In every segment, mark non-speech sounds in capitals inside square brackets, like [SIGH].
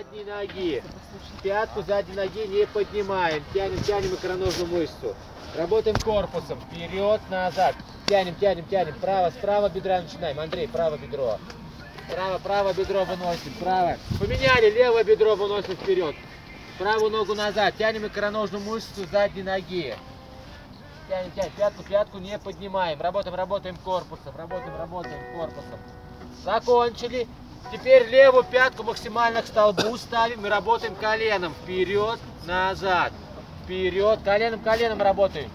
задней ноги. Пятку задней ноги не поднимаем. Тянем, тянем икроножную мышцу. Работаем корпусом. Вперед, назад. Тянем, тянем, тянем. Право, справа бедра начинаем. Андрей, право бедро. Право, право бедро выносим. Право. Поменяли. Левое бедро выносим вперед. Правую ногу назад. Тянем икроножную мышцу задней ноги. Тянем, тянем. Пятку, пятку не поднимаем. Работаем, работаем корпусом. Работаем, работаем корпусом. Закончили. Теперь левую пятку максимально к столбу ставим и работаем коленом. Вперед, назад. Вперед. Коленом, коленом работаем.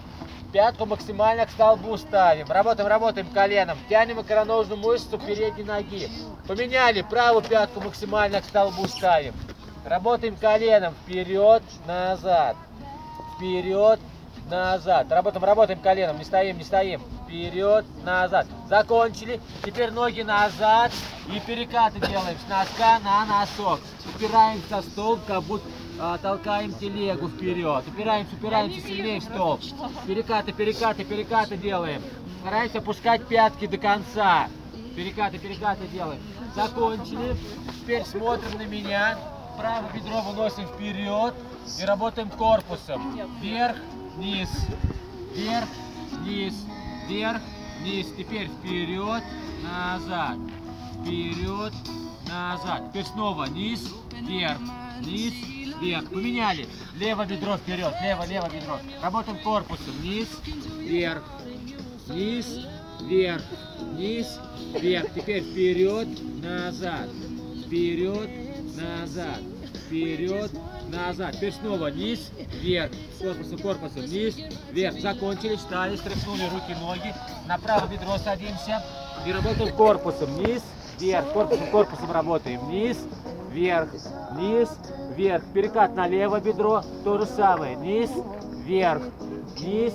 Пятку максимально к столбу ставим. Работаем, работаем коленом. Тянем икроножную мышцу передней ноги. Поменяли. Правую пятку максимально к столбу ставим. Работаем коленом. Вперед, назад. Вперед, назад. Работаем, работаем коленом. Не стоим, не стоим. Вперед, назад. Закончили. Теперь ноги назад и перекаты делаем с носка на носок. Упираемся в столб, как будто а, толкаем телегу вперед. Упираемся, упираемся сильнее в столб. Перекаты, перекаты, перекаты делаем. Стараемся опускать пятки до конца. Перекаты, перекаты делаем. Закончили. Теперь смотрим на меня. Правое бедро выносим вперед и работаем корпусом. Вверх, вниз, вверх, вниз, вверх, вниз. Теперь вперед, назад, вперед, назад. Теперь снова низ, вверх, низ, вверх. Поменяли. Лево бедро вперед, лево, лево бедро. Работаем корпусом. Низ, вверх, низ, вверх, низ, вверх. Теперь вперед, назад, вперед, назад, вперед, назад. Теперь снова низ, вверх, корпусом, корпусом, низ, вверх. Закончили, встали, стряхнули руки, ноги. На правое бедро садимся и работаем корпусом. Низ, вверх, корпусом, корпусом работаем. Низ, вверх, низ, вверх. Перекат на левое бедро, то же самое. Низ, вверх, низ,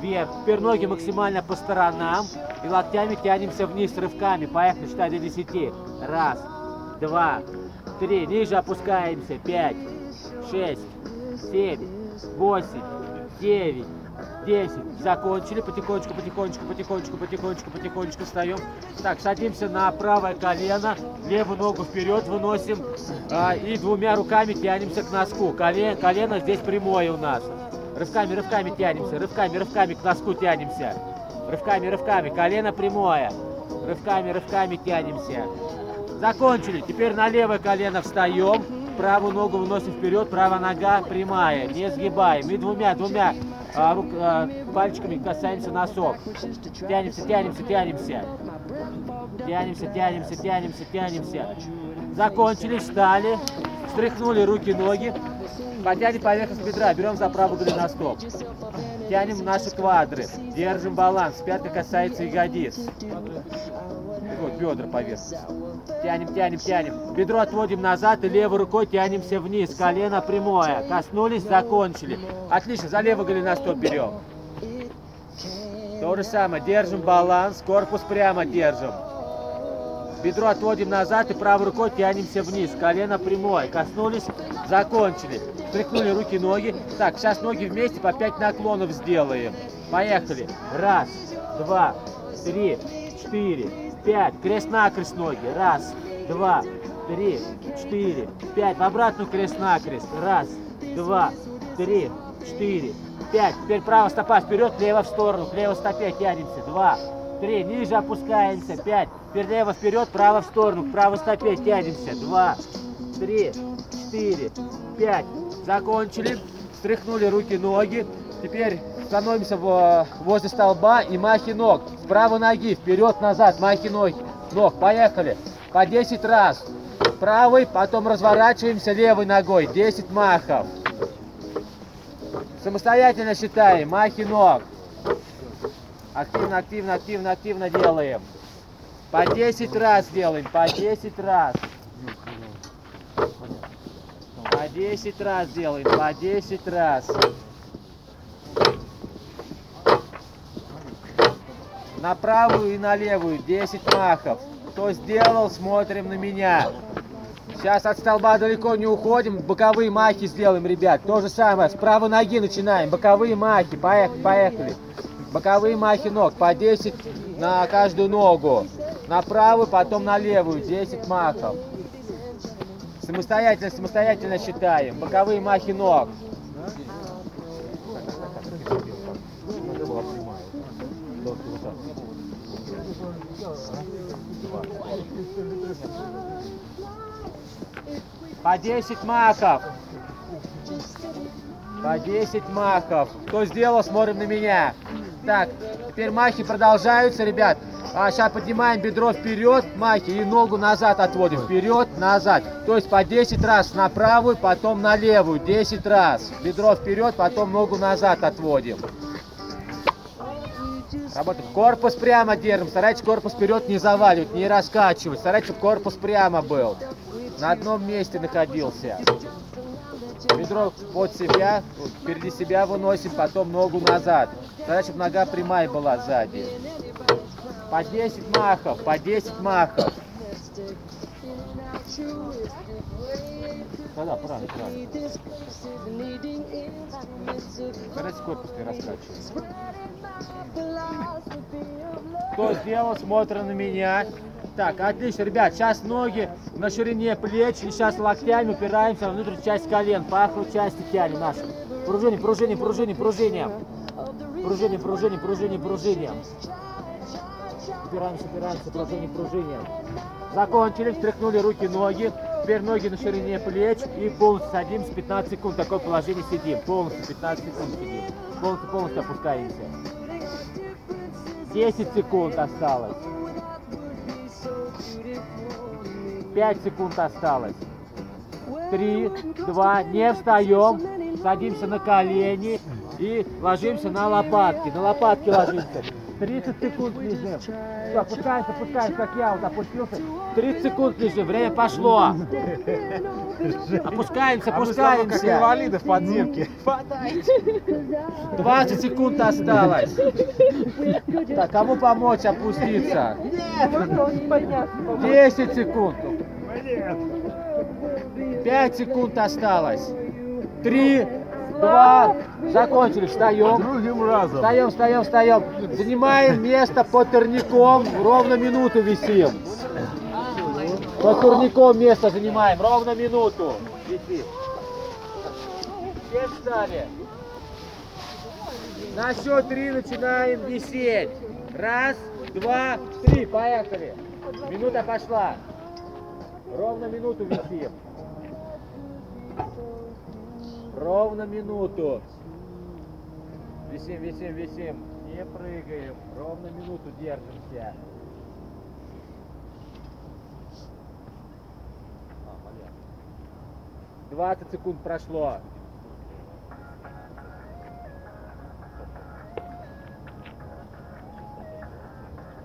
вверх. Теперь ноги максимально по сторонам и локтями тянемся вниз рывками. Поехали, считай до 10. Раз, два, три. Ниже опускаемся. Пять, шесть, семь, восемь, девять, десять. Закончили. Потихонечку, потихонечку, потихонечку, потихонечку, потихонечку встаем. Так, садимся на правое колено. Левую ногу вперед выносим. а, и двумя руками тянемся к носку. Колено, колено здесь прямое у нас. Рывками, рывками тянемся. Рывками, рывками к носку тянемся. Рывками, рывками. Колено прямое. Рывками, рывками тянемся. Закончили. Теперь на левое колено встаем. Правую ногу выносим вперед. Правая нога прямая. Не сгибаем. И двумя, двумя а, рук, а, пальчиками касаемся носок. Тянемся, тянемся, тянемся. Тянемся, тянемся, тянемся, тянемся. Закончили, встали. Встряхнули руки, ноги. Потянем поверхность бедра. Берем за правый голеностоп. Тянем наши квадры. Держим баланс. Пятка касается ягодиц. Вот бедра поверхность. Тянем, тянем, тянем. Бедро отводим назад и левой рукой тянемся вниз. Колено прямое. Коснулись, закончили. Отлично, за левый голеностоп берем. То же самое. Держим баланс. Корпус прямо держим. Бедро отводим назад и правой рукой тянемся вниз. Колено прямое. Коснулись, закончили. Встряхнули руки, ноги. Так, сейчас ноги вместе по 5 наклонов сделаем. Поехали. Раз, два, три, четыре, пять. Крест-накрест ноги. Раз, два, три, четыре, пять. В обратную крест-накрест. Раз, два, три, четыре, пять. Теперь правая стопа вперед, лево в сторону. К левой стопе тянемся. Два, три. Ниже опускаемся. Пять. Теперь лево вперед, право в сторону. К правой стопе тянемся. Два, три, четыре, пять. Закончили. Встряхнули руки, ноги. Теперь становимся возле столба и махи ног. С правой ноги вперед-назад, махи ноги. Ног. Поехали. По 10 раз. Правый, потом разворачиваемся левой ногой. 10 махов. Самостоятельно считаем. Махи ног. Активно, активно, активно, активно делаем. По 10 раз делаем, по 10 раз. По 10 раз делаем, по 10 раз. На правую и на левую 10 махов. Кто сделал, смотрим на меня. Сейчас от столба далеко не уходим, боковые махи сделаем, ребят. То же самое, с правой ноги начинаем, боковые махи, поехали, поехали. Боковые махи ног, по 10 на каждую ногу. На правую, потом на левую, 10 махов. Самостоятельно, самостоятельно считаем. Боковые махи ног. По 10 махов. По 10 махов. Кто сделал, смотрим на меня. Так, теперь махи продолжаются, ребят. А сейчас поднимаем бедро вперед, махи, и ногу назад отводим. Вперед, назад. То есть по 10 раз на правую, потом на левую. 10 раз. Бедро вперед, потом ногу назад отводим. Работаем. Корпус прямо держим. Старайтесь корпус вперед не заваливать, не раскачивать. Старайтесь, чтобы корпус прямо был. На одном месте находился. Бедро под себя, впереди себя выносим, потом ногу назад. Старайтесь, чтобы нога прямая была сзади. По 10 махов, по 10 махов. Да-да, правильно, правильно. Старайтесь корпус не раскачивать. Кто сделал, смотрит на меня. Так, отлично, ребят, сейчас ноги на ширине плеч, и сейчас локтями упираемся в внутреннюю часть колен, паховую часть тянем наши. Пружине, пружине, пружине, пружине. Пружине, пружине, пружине, пружине. Упираемся, упираемся, пружине, пружине. Закончили, встряхнули руки, ноги. Теперь ноги на ширине плеч и полностью садимся, 15 секунд, в таком положении сидим. Полностью 15 секунд сидим. Полностью, полностью опускаемся. 10 секунд осталось. 5 секунд осталось. 3, 2, не встаем. Садимся на колени и ложимся на лопатки. На лопатки ложимся. 30 секунд лежим. Все, опускаемся, опускаемся, как я вот опустился. 30 секунд лежим, время пошло. Опускаемся, опускаемся. инвалиды в подземке. [LAUGHS] 20 секунд осталось. Так, кому помочь опуститься? 10 секунд. 5 секунд осталось. 3, 2, закончили. Встаем. Другим разом. Встаем, встаем, встаем. Занимаем место под турником. Ровно минуту висим. Под турником место занимаем. Ровно минуту. Висим. Все встали. На счет три начинаем висеть. Раз, два, три. Поехали. Минута пошла. Ровно минуту висим. Ровно минуту. Висим, висим, висим. Не прыгаем. Ровно минуту держимся. А. 20 секунд прошло.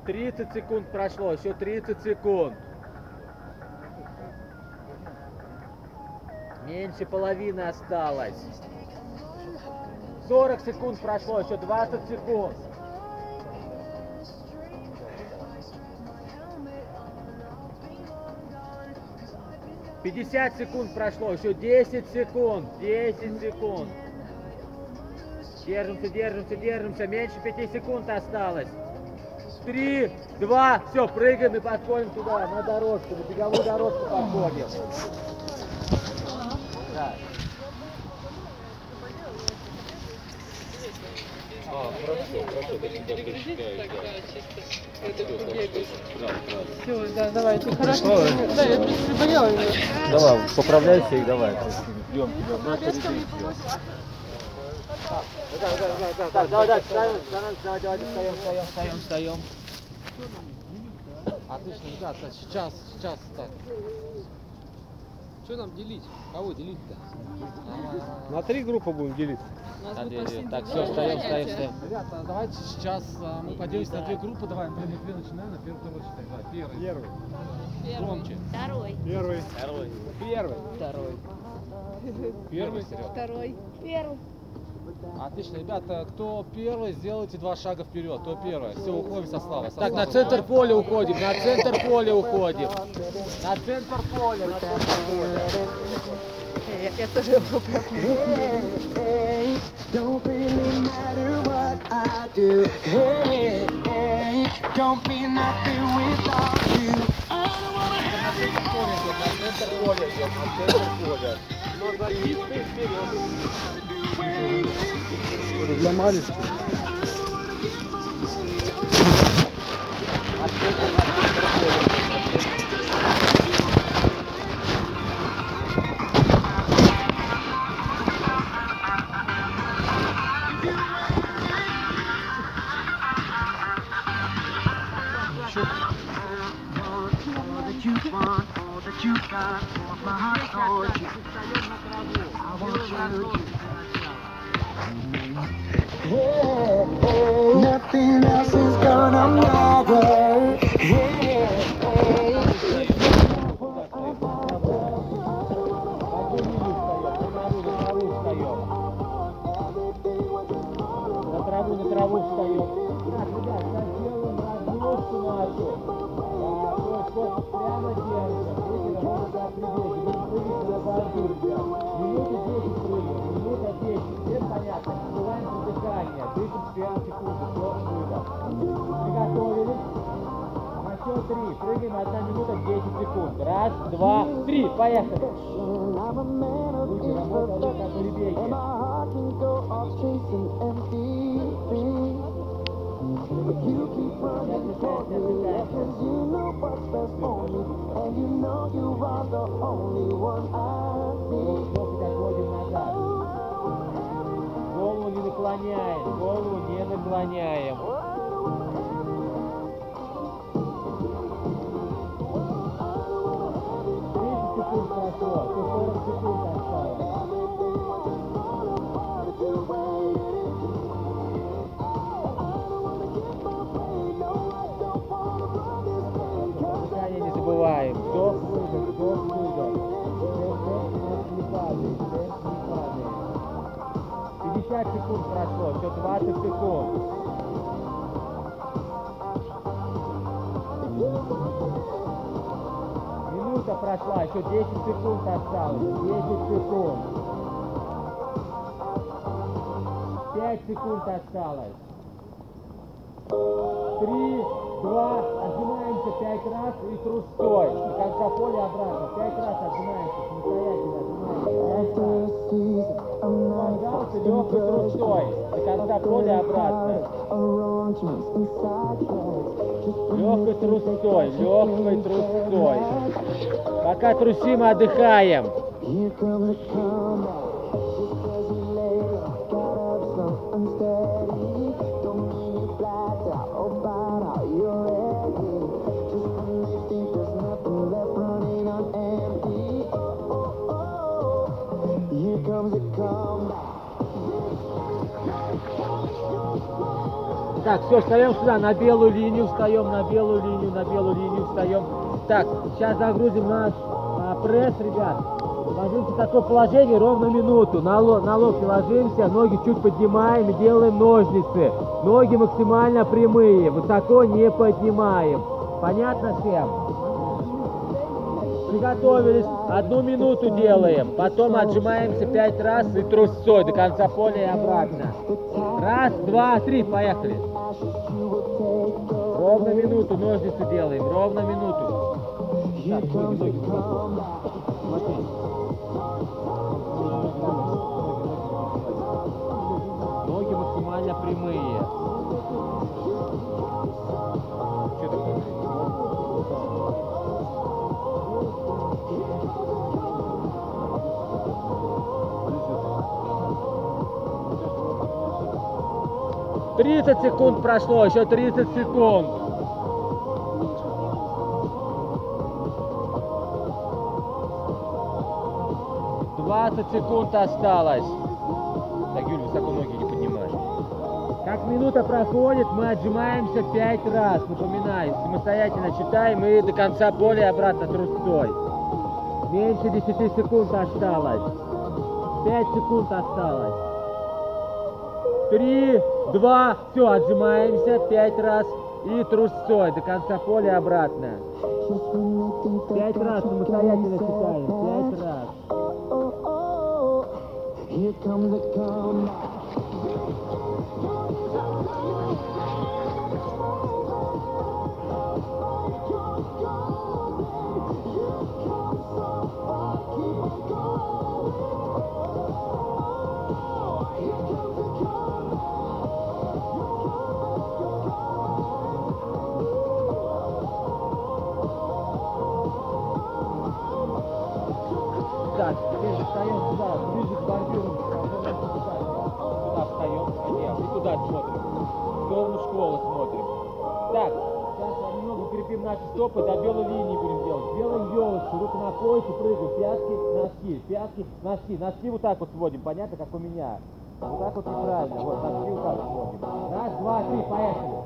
Тридцать секунд прошло, еще 30 секунд. Меньше половины осталось. 40 секунд прошло, еще 20 секунд. Пятьдесят секунд прошло, еще 10 секунд, 10 секунд. Держимся, держимся, держимся, меньше 5 секунд осталось. Три, два, все, прыгаем и подходим туда, на дорожку, на беговую дорожку подходим. Да. Все, да, давайте, хорошо. Да, я приболела. Давай, поправляйся и давай. Идем, идем. Да, да, да, да, встаем, встаем, давай, давай, встаем, встаем, встаем, встаем. Отлично, ребята, сейчас, сейчас так. Что нам делить? Кого делить-то? На три группы будем делиться. На две, две. Так, все, встаем, встаем, встаем. Ребята, давайте сейчас а, мы поделимся на две группы. Давай, мы на две начинаем, на первый, второй считай. Давай, первый. Первый. Громче. Второй. Первый. Первый. Второй. Первый. Второй. Первый. Отлично, ребята, кто первый, сделайте два шага вперед. Кто первый? Все, уходим со славой. со Так, на центр поля уходим, на центр поля уходим. На центр поля, на центр поля. Я, я тоже Don't really matter what I do. Hey, hey, Don't be nothing without you. I don't wanna have На центр поля на центр поля. Но забить Приготовились. На счет три. Прыгаем одна минута 10 секунд. Раз, два, три. Поехали. I'm a man of Руки работают как прибеги. My heart can go off chasing empty things. You keep running for me, cause you know what's best for me. And you know you are the only one I need. Наклоняем, голову не наклоняем. Прошло, еще 20 секунд. Минута прошла, еще 10 секунд осталось. 10 секунд. 5 секунд осталось. Три, два, отжимаемся пять раз и трустой. До конца поля обратно. Пять раз отжимаемся, самостоятельно легкой трустой. До конца поля обратно. Легкой трустой, легкой трустой. Пока трусим, отдыхаем. Here comes the comeback. Так, все, встаем сюда, на белую линию, встаем на белую линию, на белую линию встаем. Так, сейчас загрузим наш а, пресс, ребят. Ложимся в такое положение ровно минуту. На, на локти ложимся, ноги чуть поднимаем делаем ножницы. Ноги максимально прямые, высоко не поднимаем. Понятно всем? Приготовились, одну минуту делаем, потом отжимаемся пять раз и трусцой до конца поля и обратно. Раз, два, три, поехали. Ровно минуту ножницы делаем, ровно минуту. Так, ноги, ноги, ноги. 30 секунд прошло, еще 30 секунд. Двадцать секунд осталось. Так, Юль, высоко ноги не поднимай. Как минута проходит, мы отжимаемся пять раз. Напоминаю, самостоятельно читаем и до конца поля обратно трусцой. Меньше 10 секунд осталось. 5 секунд осталось. Три, два, все, отжимаемся пять раз и трусцой до конца поля обратно. Пять раз самостоятельно считаем, пять раз. Here comes the comeback. Укрепим наши стопы, до белой линии будем делать. Делаем елочку, руку на поясе, прыгаем, пятки, носки, пятки, носки. Носки вот так вот сводим, понятно, как у меня. Вот так вот неправильно, вот, носки вот так сводим. Раз, два, три, поехали.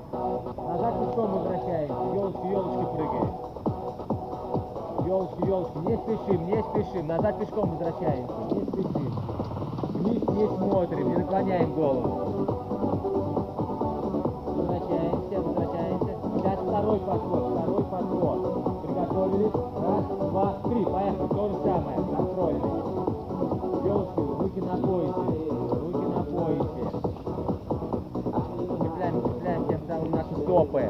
Назад пешком возвращаемся, елочки, елочки прыгаем. Елочки, елочки, не спешим, не спешим, назад пешком возвращаемся, не спешим. Вниз не смотрим, не наклоняем голову. Возвращаемся, возвращаемся. Сейчас второй подход, подход. Приготовились. Раз, два, три. Поехали. То же самое. Контрольный. Елочки, руки на поясе. Руки на поясе. Цепляем, цепляем тем самым наши стопы.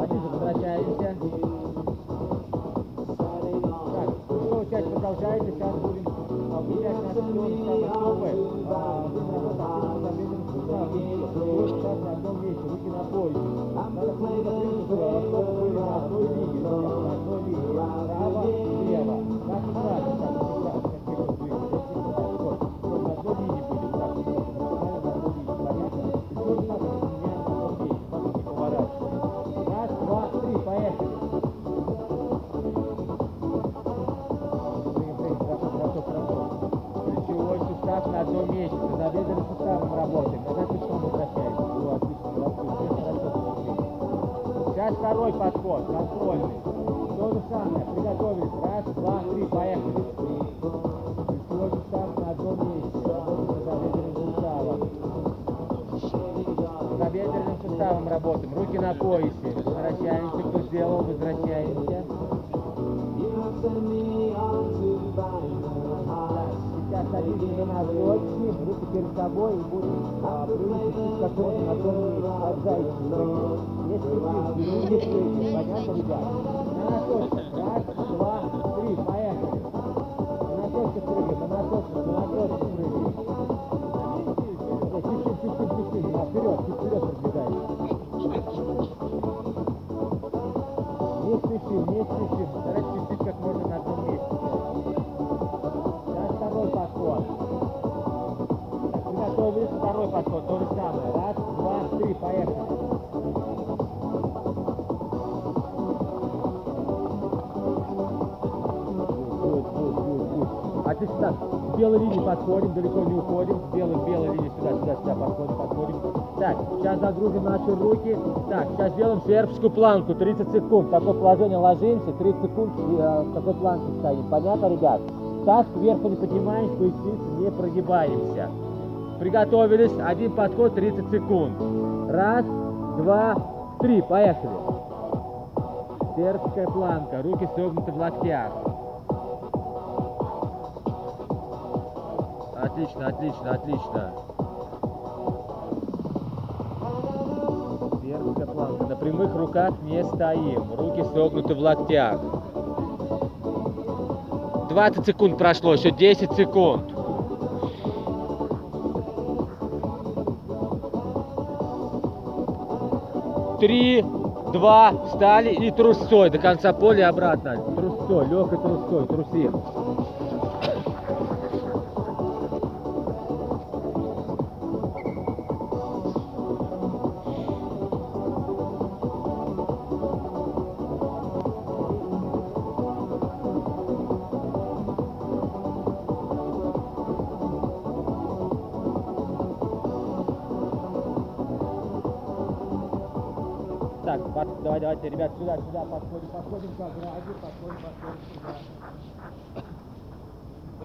Один возвращаемся. Так, ну, часть продолжается. Сейчас будем выделять наши самые стопы. А, будем работать перед собой и будем а, как можно на том месте, как зайчик прыгать. Не спешим, не прыгаем, понятно, ребят? На носочках, раз, два, три, поехали. На носочках прыгаем, на носочках, на носочках прыгаем. Да, Чуть-чуть, чуть-чуть, чуть-чуть, а вперед, чуть вперед продвигаемся. Не спешим, не спешим, подход, то же самое. Раз, два, три, поехали. Good. Отлично, так, с белой линии подходим, далеко не уходим, с белой, белой линии сюда, сюда, сюда подходим, подходим. Так, сейчас загрузим наши руки. Так, сейчас сделаем сербскую планку, 30 секунд. В такое положение ложимся, 30 секунд э, в такой планке стоим. Понятно, ребят? Таз кверху не поднимаем, поясницу не прогибаемся. Приготовились, один подход, 30 секунд. Раз, два, три, поехали. Сербская планка, руки согнуты в локтях. Отлично, отлично, отлично. Сербская планка. На прямых руках не стоим. Руки согнуты в локтях. 20 секунд прошло, еще 10 секунд. Три, два, встали и трусцой до конца поля обратно. Трусцой, легкой трусцой, трусим. Давайте, ребят, сюда, сюда, подходим, подходим к ограде, подходим, подходим сюда.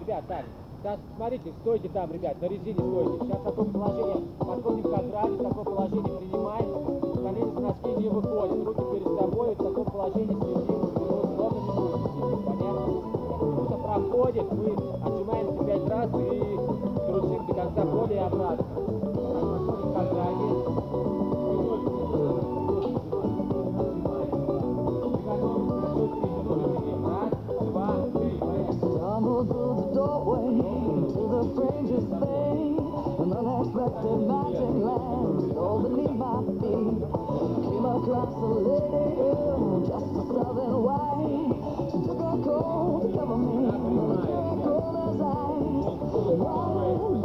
Ребят, так, сейчас смотрите, стойте там, ребят, на резине стойте. Сейчас такое положение, подходим к ограде, такое положение принимаем, колени с носки не выходят, руки перед собой, в таком положении вперед, ровно не будете сидеть, понятно? Кто-то проходит, мы отжимаемся пять раз и трусим до конца поля и обратно. Unexpected magic land all beneath my feet. Came across a lady in southern white. She took her coat to cover me, very cold as ice. Why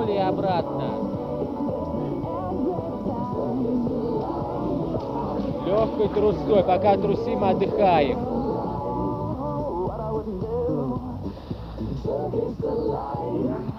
до конца поля и обратно. Легкой трусой. Пока трусим, отдыхаем. what I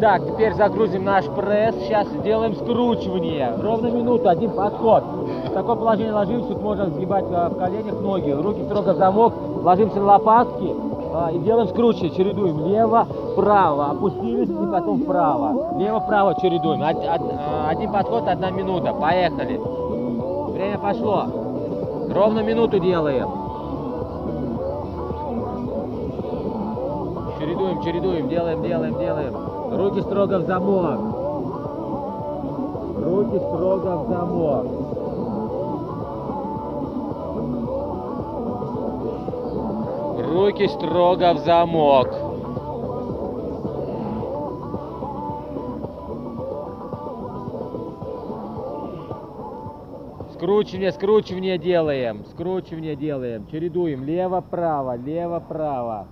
Так, теперь загрузим наш пресс. Сейчас сделаем скручивание. Ровно минуту, один подход. В такое положение ложимся, тут можно сгибать а, в коленях ноги, руки строго замок, ложимся на лопатки а, и делаем скручивание, чередуем лево, право, опустились и потом вправо. Лево-право чередуем. Од- од- а, один подход, одна минута. Поехали. Время пошло. Ровно минуту делаем. Чередуем, чередуем, делаем, делаем, делаем. Руки строго в замок. Руки строго в замок. Руки строго в замок. Скручивание, скручивание делаем. Скручивание делаем. Чередуем. Лево-право, лево-право.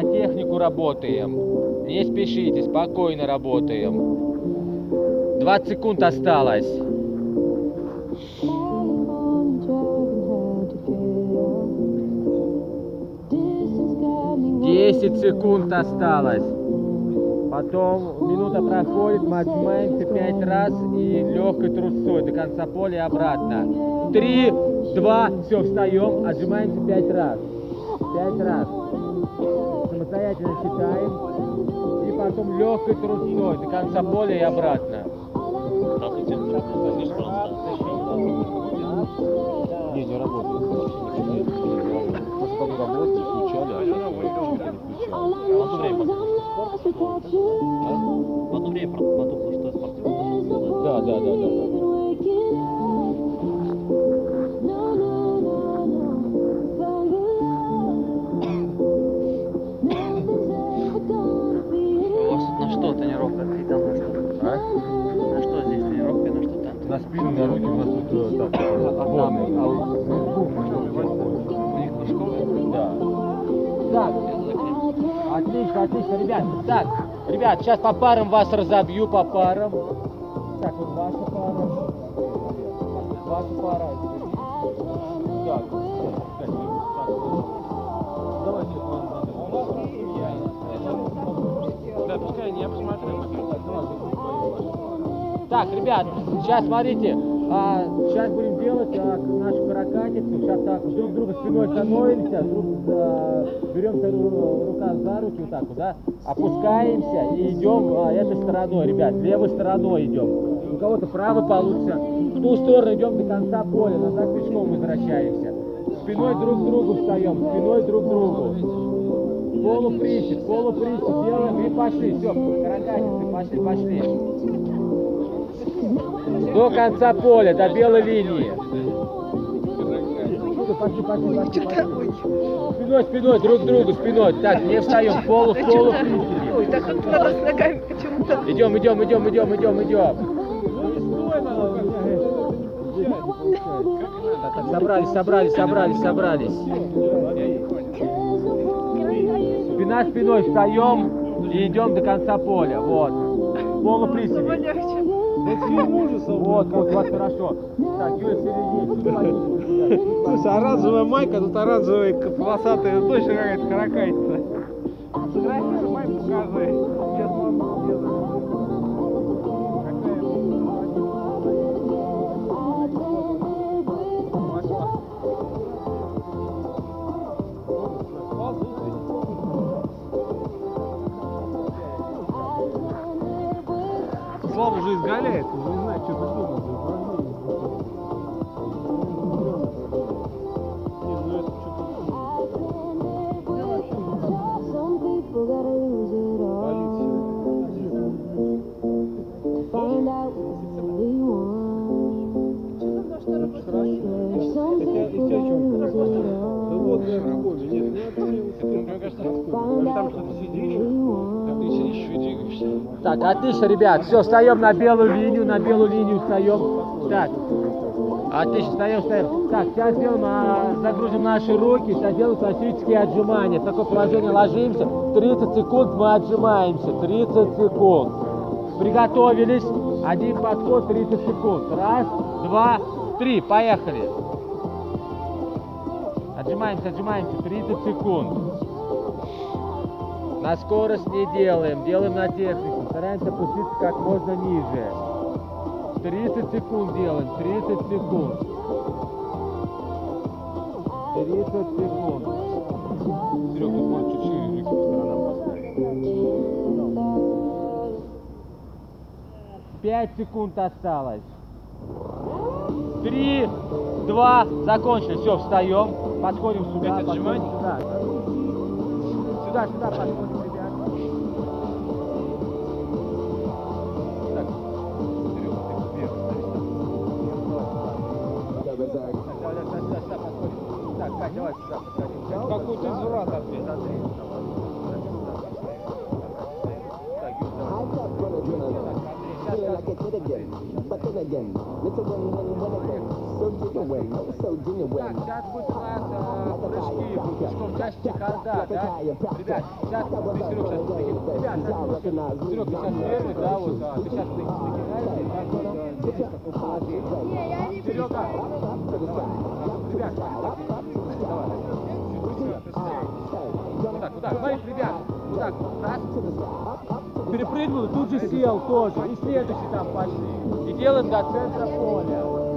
На технику работаем. Не спешите, спокойно работаем. 20 секунд осталось. 10 секунд осталось. Потом минута проходит, мы отжимаемся 5 раз и легкой трусой до конца поля и обратно. 3, 2, все, встаем, отжимаемся 5 раз. 5 раз. Самостоятельно считаем. И потом легкой трусой до конца поля и обратно. Не, не работает. Потом работает, включали, а я Одно время. Одно время потом, что спортивный. Да, да, да, да. да. Ребят, сейчас по парам вас разобью, по парам. Так, вот ваша пара. Ваша пара. Так, давайте. Да, пускай не посмотрю. Так, ребят, сейчас смотрите, а, сейчас будем делать а, нашу каракатицу. Сейчас так друг друга спиной становимся, друг а, берем ру- рука за руки вот так вот, да, опускаемся и идем а, этой стороной, ребят, левой стороной идем. У кого-то правой получится. В ту сторону идем до конца поля, назад пешком возвращаемся. Спиной друг к другу встаем, спиной друг к другу. Полуприсед, полуприсед делаем и пошли. Все, каракатицы, пошли, пошли. До конца поля, до белой линии. Пошли, пошли, пошли, пошли, пошли. Спиной, спиной, друг к другу, спиной. Так, не встаем, полу, в полу. Ой, так тут надо с ногами почему-то. Идем, идем, идем, идем, идем, идем. Собрались, собрались, собрались, собрались. Спина спиной встаем и идем до конца поля. Вот. В полуприседе. Полегче. Вот, вот, вот, хорошо. Так, Юля, в середине. Слушай, оранжевая майка, тут оранжевая полосатая, точно какая-то каракатица. Фотографируй майку, покажи. Слава уже Так, отлично, ребят. Все, встаем на белую линию, на белую линию встаем. Так. Отлично, встаем, встаем. Так, сейчас сделаем, а, загрузим наши руки, сейчас делаем классические отжимания. В такое положение ложимся, 30 секунд мы отжимаемся, 30 секунд. Приготовились, один подход, 30 секунд. Раз, два, три, поехали. Отжимаемся, отжимаемся, 30 секунд. На скорость не делаем, делаем на технику. Стараемся опуститься как можно ниже. 30 секунд делаем, 30 секунд. 30 секунд. Серег, тут можно чуть шире руки по сторонам поставить. 5 секунд осталось. 3, 2, закончили. Все, встаем. Подходим сюда. Подходим? Сюда. Сюда, сюда подходим, Так, сейчас будет у нас э, прыжки, пешком часть чехарда, да? Ребят, сейчас ты, Серег, сейчас ты, ребят, сейчас Серег, ты сейчас первый, да, вот, а, ты сейчас ты накидаешься, и так потом видишь, какое положение. Серега, давай, ребят, давай, вот так, вот так, смотри, ребят, вот так, раз, перепрыгнул, и тут же сел тоже, и следующий там пошли, и делаем до центра поля.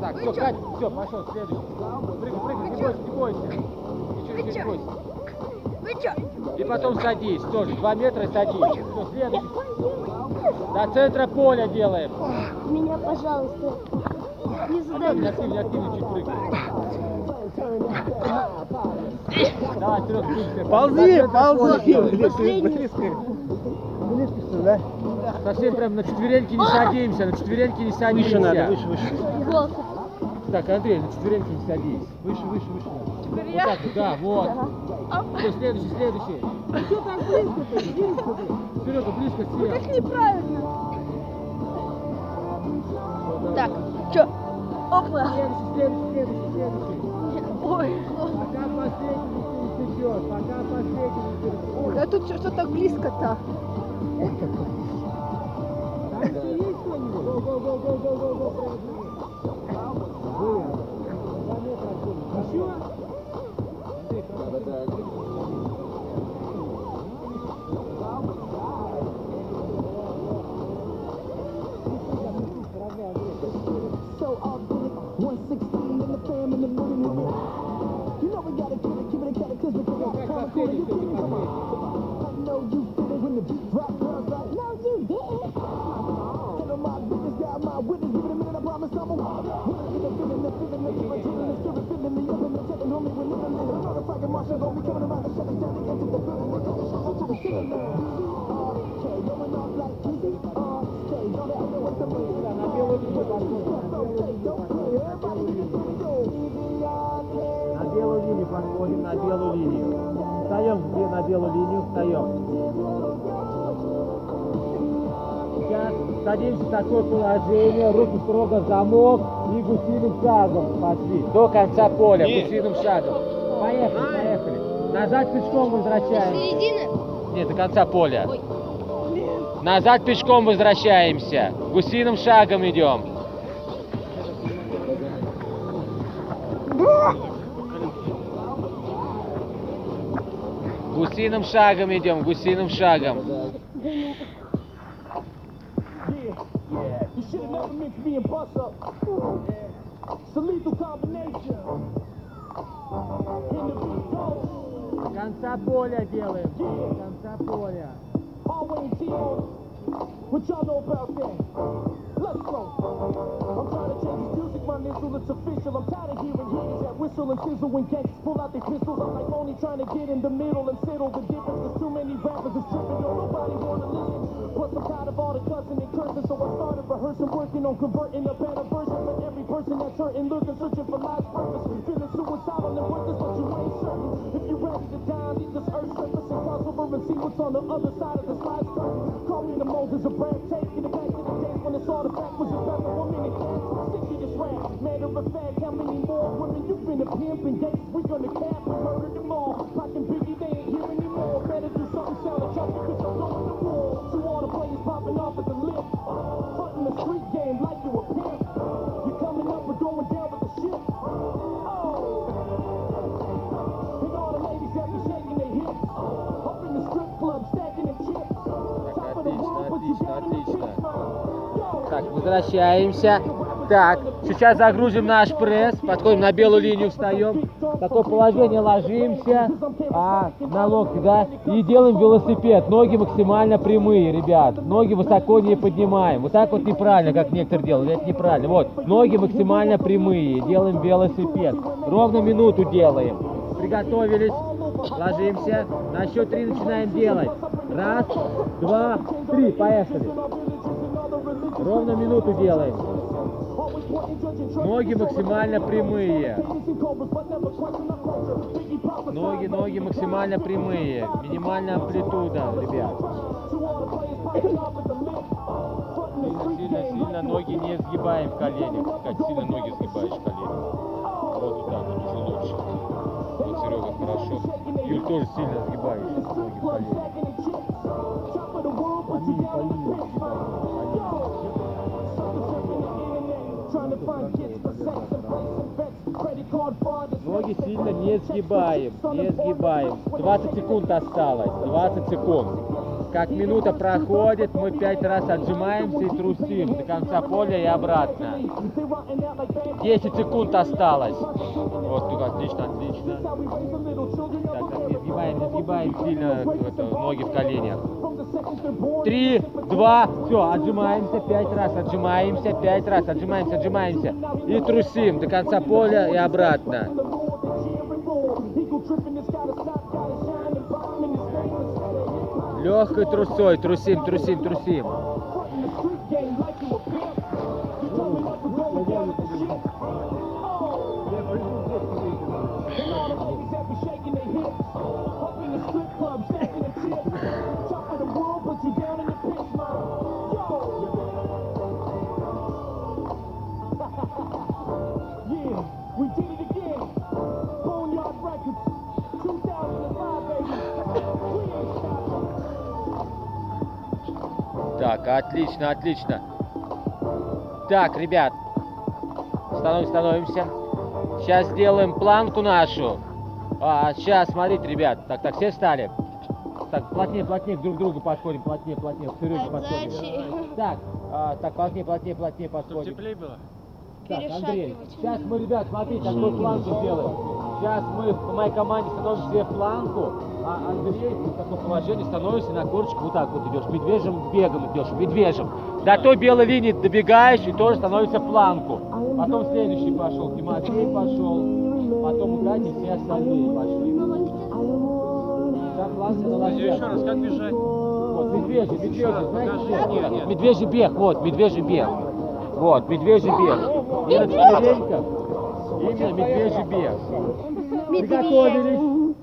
Так, все, Катя, все, пошел, следующий. Прыгай, прыгай, не бойся, не бойся. Ничего, ничего, не бойся. И потом садись, тоже, два метра садись. Все, следующий. До центра поля делаем. Меня, пожалуйста, не задай. Не активнее, активнее чуть прыгай. Ползи, ползи! Совсем прям на четвереньки не садимся, на четвереньки не садимся. Выше надо, выше, выше. Так, Андрей, на четвереньки не садись. Выше, выше, выше. Вот так да, вот. Все, следующий, следующий. Серега, близко сел. Как неправильно. Вот, Так, чё? Опа. Следующий, следующий, следующий, следующий. Ой, Пока последний не течет, пока последний не течет. ой, а тут что так близко-то? На белую линию подходим, на белую линию. Встаем на белую линию, встаем. Сейчас садимся в такое положение, руки строго в замок и гусиным шагом пошли. До конца поля, гусиным шагом. Поехали. Назад пешком возвращаемся. Середина? Нет, до конца поля. Назад пешком возвращаемся. Гусиным шагом идем. Гусиным шагом идем, гусиным шагом. It's a lethal combination. конца поля делаем. До конца поля. Hallway and T-on. What y'all know about that? Let's go. I'm trying to change this music, my nizzle, it's official. I'm tired of hearing hitters that whistle and sizzle when gangsters pull out their pistols. I'm like only trying to get in the middle and settle the difference. There's too many rappers that's tripping, don't nobody wanna listen. Plus I'm tired of all the cussing and cursing, so I started rehearsing, working on converting a better version for every person that's hurting, looking, searching for life's purpose. Feeling suicidal and worthless, but you ain't what's on the other side of the slide's curtain. Call me the Moses of breath, taking it back to the days when it's all the fact was a better woman and kids. Sick of this rap, matter of fact, how many more women you've been a pimp and gates? We gonna cap and murder them all. Возвращаемся. Так, сейчас загрузим наш пресс, подходим на белую линию, встаем. В такое положение ложимся, а, на локти, да, и делаем велосипед. Ноги максимально прямые, ребят. Ноги высоко не поднимаем. Вот так вот неправильно, как некоторые делают. Это неправильно. Вот, ноги максимально прямые. Делаем велосипед. Ровно минуту делаем. Приготовились. Ложимся. На счет три начинаем делать. Раз, два, три. Поехали. Ровно минуту делаем. Ноги максимально прямые. Ноги, ноги максимально прямые. Минимальная амплитуда, ребят. Сильно, сильно ноги не сгибаем в коленях. Как сильно ноги сгибаешь в коленях. Вот так вот уже лучше. Вот, Серега, хорошо. Юль тоже сильно сгибаешь ноги в коленях. Ноги сильно не сгибаем, не сгибаем. 20 секунд осталось, 20 секунд. Как минута проходит, мы пять раз отжимаемся и трусим до конца поля и обратно. 10 секунд осталось. Вот, тут отлично, отлично. Сгибаем, сгибаем сильно это, ноги в коленях. Три, два, все, отжимаемся, пять раз отжимаемся, пять раз отжимаемся, отжимаемся. И трусим до конца поля и обратно. Легкой трусой, трусим, трусим, трусим. Так, отлично, отлично. Так, ребят, становимся, становимся. Сейчас сделаем планку нашу. А, сейчас, смотрите, ребят. Так, так, все встали. Так, плотнее, плотнее друг к другу подходим, плотнее, плотнее. К Сереге подходим. Так, а, так, плотнее, плотнее, плотнее подходим. Теплее было? Так, Андрей, сейчас мы, ребят, смотрите, такую планку сделаем. Сейчас мы по моей команде становимся в планку, а Андрей в таком положении становится на курочку вот так вот идешь, медвежьим бегом идешь, медвежьим. До той белой линии добегаешь и тоже становится в планку. Потом следующий пошел, Тимофей пошел, потом Катя и все остальные пошли. Так, Планка на. Еще раз, как бежать? Вот, медвежий, медвежий, знаете? Нет, нет. Медвежий бег, вот, медвежий бег. Вот, медвежий бег. Не на четвереньках, именно медвежий бег. Приготовились.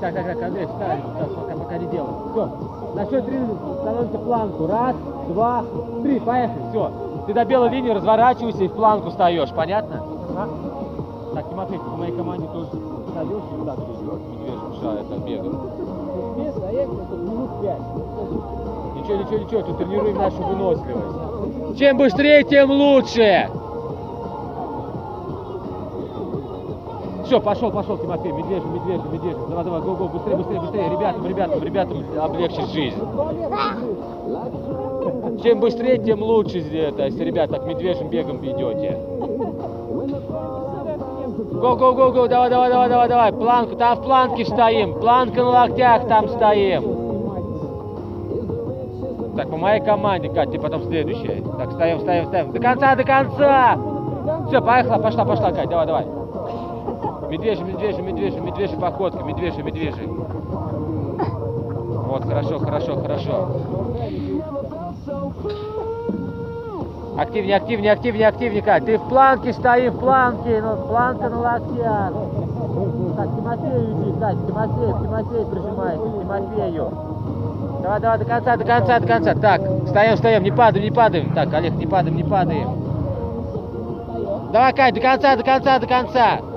Так, так, так, Андрей, встали, так, пока, пока не делай. Все, на счет три становимся в планку. Раз, два, три, поехали, все. Ты до белой линии разворачивайся и в планку встаешь, понятно? Так, Тимофей, ты по моей команде тоже встаешь и так идешь, медвежий ша, это бегает. минут пять. Ничего, ничего, ничего, тут тренируем нашу выносливость. Чем быстрее, тем лучше. Все, пошел, пошел, Тимофей, медвежий, медвежий, медвежий. Давай, давай, го, го, быстрее, быстрее, быстрее. Ребятам, ребятам, ребятам облегчить жизнь. Чем быстрее, тем лучше, это, если, ребят, так медвежьим бегом идете. Го, го, го, го, давай, давай, давай, давай, давай. Планку, там в планке стоим. Планка на локтях, там стоим. Так, по моей команде, Кать, ты потом следующая. Так, стоим, стоим, стоим. До конца, до конца! Все, поехала, пошла, пошла, Кать, давай, давай. Медвежий, медвежий, медвежий, медвежий походка, медвежий, медвежий. Вот, хорошо, хорошо, хорошо. Активнее, активнее, активнее, активнее, Кать. Ты в планке стоим, в планке, ну, планка на локтях. Так, Тимофею иди, Кать, Тимофей прижимается, к Тимофею. Давай, давай, до конца, до конца, до конца. Так, встаем, встаем, не падаем, не падаем. Так, Олег, не падаем, не падаем. Давай, Кать, до конца, до конца, до конца.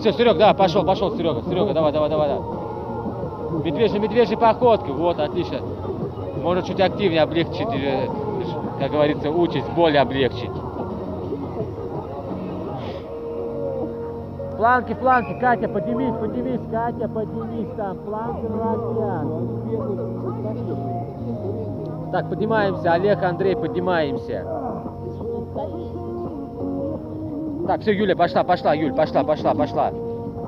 Все, Серега, давай, пошел, пошел, Серега, Серега, давай, давай, давай, давай. Медвежий, медвежий походкой, вот, отлично. Можно чуть активнее облегчить, э, как говорится, участь, более облегчить. Планки, планки, Катя, поднимись, поднимись, Катя, поднимись там, планки локтях. Так, поднимаемся, Олег, Андрей, поднимаемся. Так, все, Юля, пошла, пошла, Юль, пошла, пошла, пошла.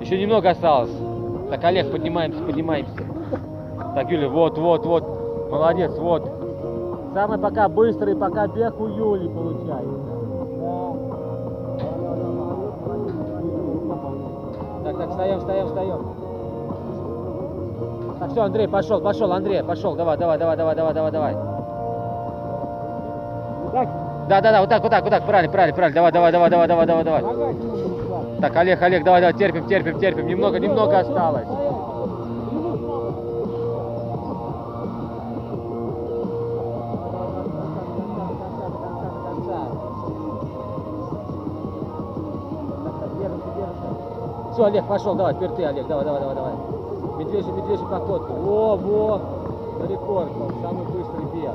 Еще немного осталось. Так, Олег, поднимаемся, поднимаемся. Так, Юля, вот, вот, вот. Молодец, вот. Самый пока быстрый, пока бег у Юли получается. Так, так, встаем, встаем, встаем. Так, все, Андрей, пошел, пошел, Андрей, пошел. Давай, давай, давай, давай, давай, давай, давай. Да, да, да, вот так, вот так, вот так, правильно, правильно, правильно. Давай, давай, давай, давай, давай, давай, давай. Так, Олег, Олег, давай, давай, терпим, терпим, терпим. Немного, немного осталось. Все, Олег, пошел, давай, теперь ты, Олег, давай, давай, давай, давай. Медвежий, медвежий походка. Во, во, рекорд, самый быстрый бег.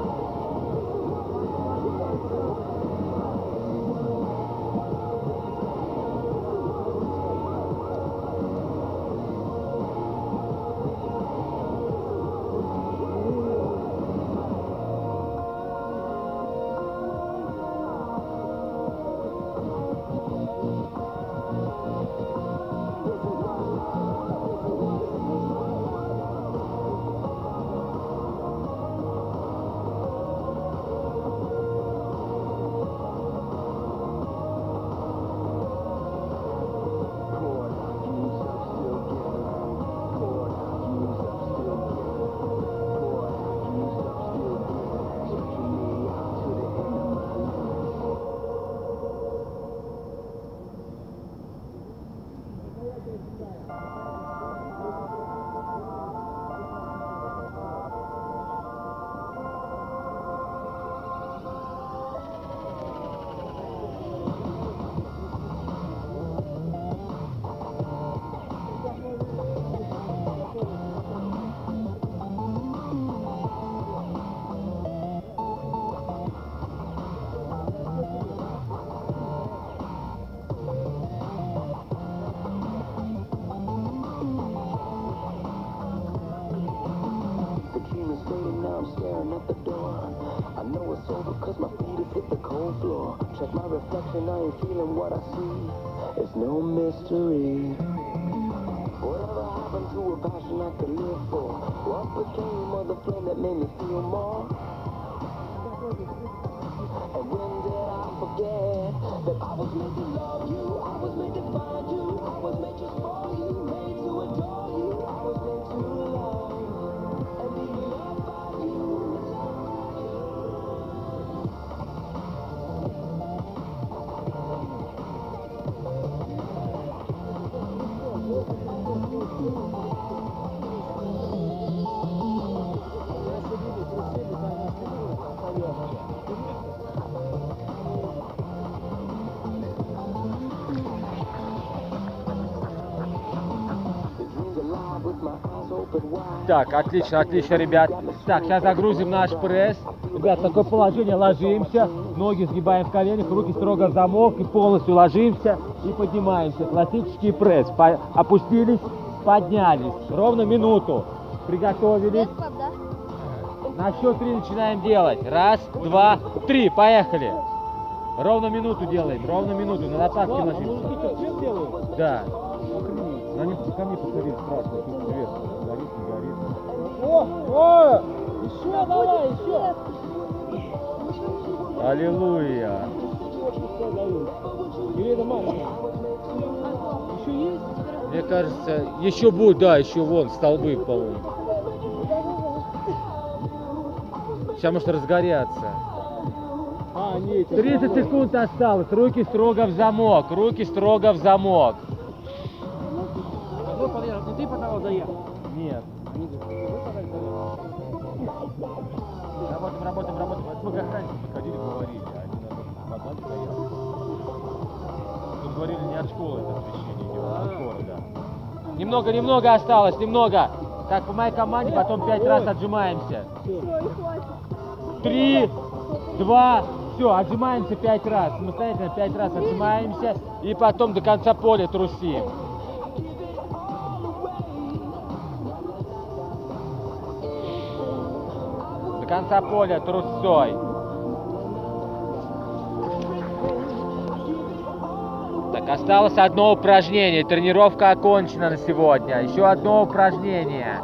Cause my feet have hit the cold floor. Check my reflection, I ain't feeling what I see. It's no mystery. Whatever happened to a passion I could live for? What became of the flame that made me feel more? And when did I forget that I was meant to love you? I was meant to find you. I was meant just for Так, отлично, отлично, ребят. Так, сейчас загрузим наш пресс. Ребят, такое положение, ложимся, ноги сгибаем в коленях, руки строго в замок и полностью ложимся и поднимаемся. Классический пресс. По- опустились, поднялись. Ровно минуту. Приготовились. На счет три начинаем делать. Раз, два, три. Поехали. Ровно минуту делаем, ровно минуту. На лопатки ложимся. Да. На них ко мне спрашивай, тут О, о, еще давай, еще. Аллилуйя. Это маленькая? Еще есть? Мне кажется, еще будет, да, еще вон столбы, по-моему. Сейчас может разгорятся. А, нет. 30 секунд осталось. Руки строго в замок. Руки строго в замок. Мы как раньше подходили, говорили. Они нам подали заявку. Тут говорили не от школы это освещение идет, а от города. Немного, немного осталось, немного. Как по моей команде, потом пять раз отжимаемся. Три, два, все, отжимаемся пять раз. Самостоятельно пять раз отжимаемся. И потом до конца поля трусим. Конца поля трусой. Так, осталось одно упражнение. Тренировка окончена на сегодня. Еще одно упражнение.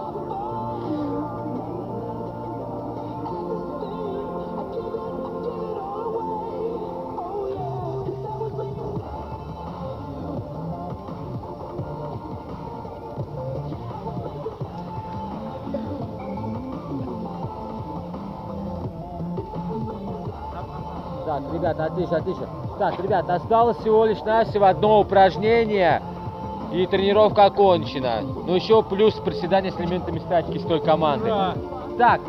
Ребята, отлично, отлично. Так, ребята, осталось всего лишь навсего одно упражнение. И тренировка окончена. Ну еще плюс приседания с элементами статики с той команды. Ура! Так,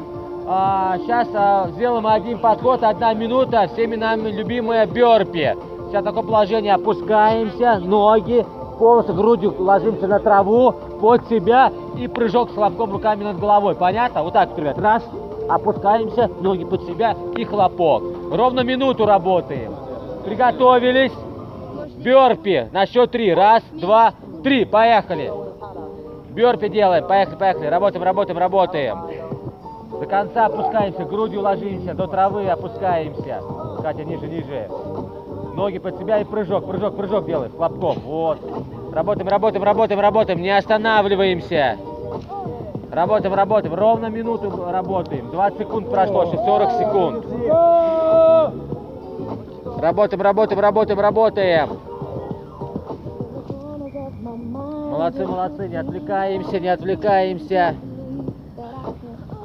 сейчас сделаем один подход, одна минута, всеми нами любимые бёрпи. Сейчас такое положение, опускаемся, ноги, полностью грудью ложимся на траву, под себя и прыжок с хлопком руками над головой. Понятно? Вот так, ребят. Раз, опускаемся, ноги под себя и хлопок. Ровно минуту работаем. Приготовились. Бёрпи на счет три. Раз, два, три. Поехали. Бёрпи делаем. Поехали, поехали. Работаем, работаем, работаем. До конца опускаемся, грудью ложимся, до травы опускаемся. Катя, ниже, ниже. Ноги под себя и прыжок, прыжок, прыжок делаем, хлопком. Вот. Работаем, работаем, работаем, работаем, не останавливаемся. Работаем, работаем, ровно минуту работаем. 20 секунд прошло, еще 40 секунд. Работаем, работаем, работаем, работаем. Молодцы, молодцы, не отвлекаемся, не отвлекаемся.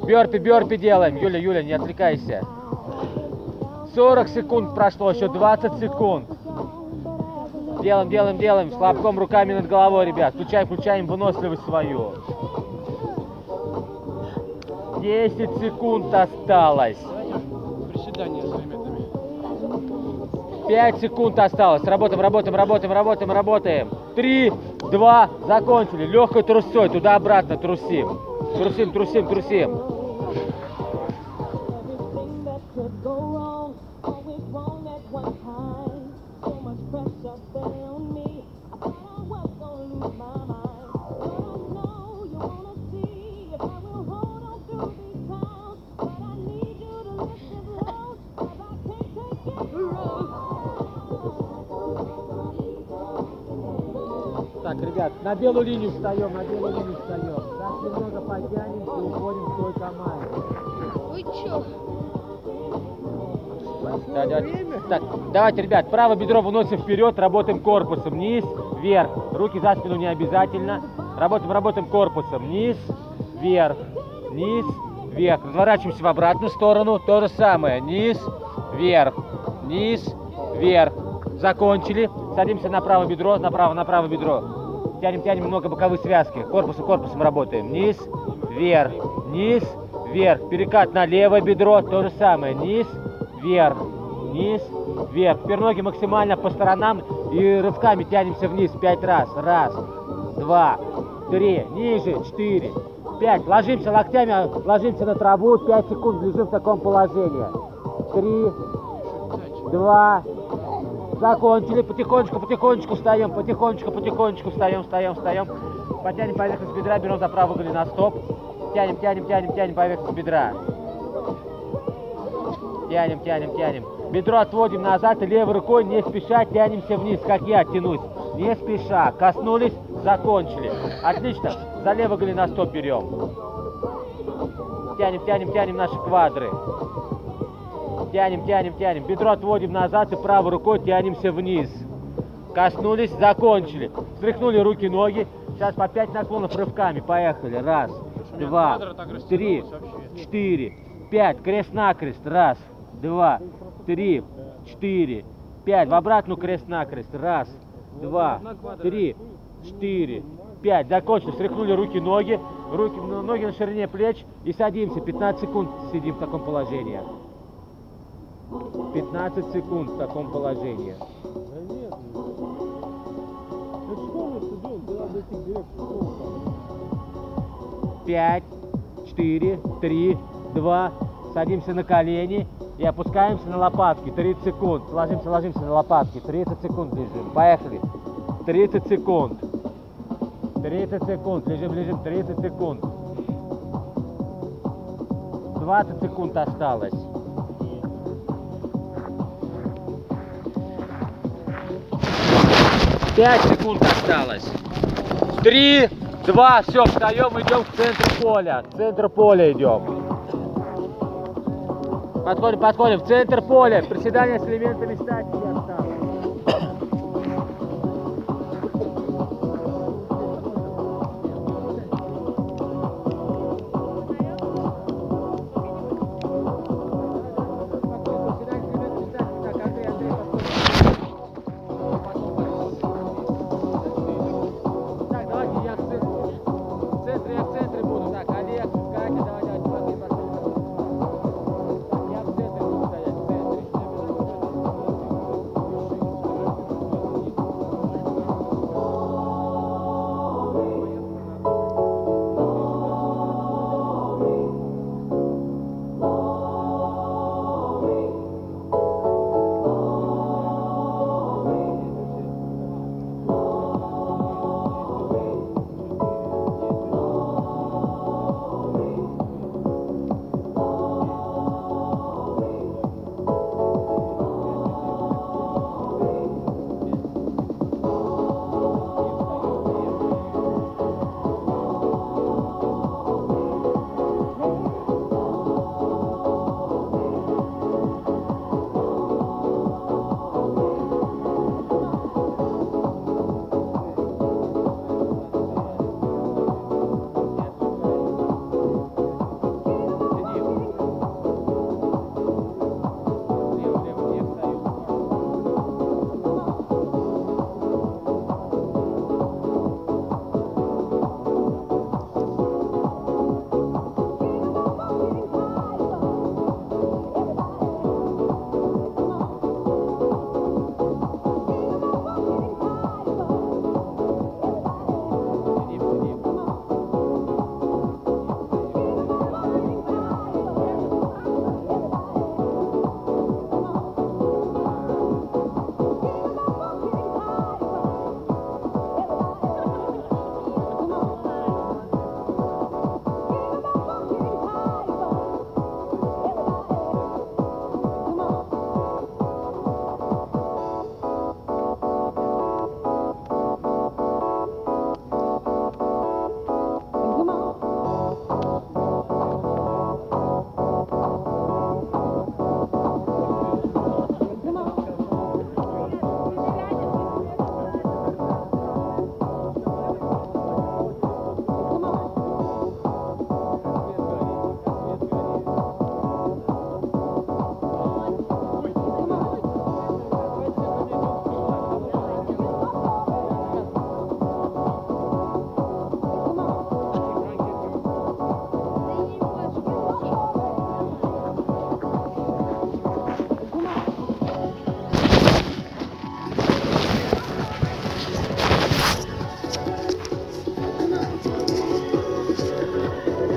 Бёрпи, бёрпи делаем. Юля, Юля, не отвлекайся. 40 секунд прошло, еще 20 секунд. Делаем, делаем, делаем. С руками над головой, ребят. Включаем, включаем выносливость свою. 10 секунд осталось. Приседания с элементами. 5 секунд осталось. Работаем, работаем, работаем, работаем, работаем. 3, 2, закончили. Легкой трусой, туда-обратно трусим. Трусим, трусим, трусим. На белую линию встаем, на белую линию встаем. Сейчас немного подтянемся и уходим в той команде. Вы чё? Да, давайте. Так, давайте, ребят, правое бедро выносим вперед, работаем корпусом, низ, вверх. Руки за спину не обязательно. Работаем, работаем корпусом, низ, вверх, низ, вверх. Разворачиваемся в обратную сторону, то же самое, низ, вверх, низ, вверх. Закончили. Садимся на правое бедро, направо, на правое бедро. Тянем, тянем много боковые связки. Корпусом, корпусом работаем. Низ, вверх, низ, вверх. Перекат на левое бедро, то же самое. Низ, вверх, низ, вверх. Теперь ноги максимально по сторонам и рывками тянемся вниз пять раз. Раз, два, три, ниже, четыре, пять. Ложимся локтями, ложимся на траву, пять секунд лежим в таком положении. Три, два, закончили, потихонечку, потихонечку встаем, потихонечку, потихонечку встаем, встаем, встаем. Потянем поверхность бедра, берем за правый голень стоп. Тянем, тянем, тянем, тянем поверхность бедра. Тянем, тянем, тянем. Бедро отводим назад и левой рукой не спеша тянемся вниз, как я тянусь. Не спеша. Коснулись, закончили. Отлично. За левый голеностоп берем. Тянем, тянем, тянем наши квадры. Тянем, тянем, тянем. Бедро отводим назад и правой рукой тянемся вниз. Коснулись, закончили. Встряхнули руки, ноги. Сейчас по 5 наклонов рывками. Поехали. Раз, два, три, четыре, пять. Крест-накрест. Раз, два, три, четыре, пять. В обратную крест-накрест. Раз, два, три, четыре, пять. Закончили. Встряхнули руки, ноги. Руки, ноги на ширине плеч. И садимся. 15 секунд сидим в таком положении. 15 секунд в таком положении. Да нет. Это студент, ты надо идти к директору школы. 5, 4, 3, 2. Садимся на колени и опускаемся на лопатки. 30 секунд. Ложимся, ложимся на лопатки. 30 секунд лежим. Поехали. 30 секунд. 30 секунд. Лежим, лежим. 30 секунд. 20 секунд осталось. Пять секунд осталось. Три, два, все, встаем, идем в центр поля. В центр поля идем. Подходим, подходим. В центр поля. Приседания с элементами статики.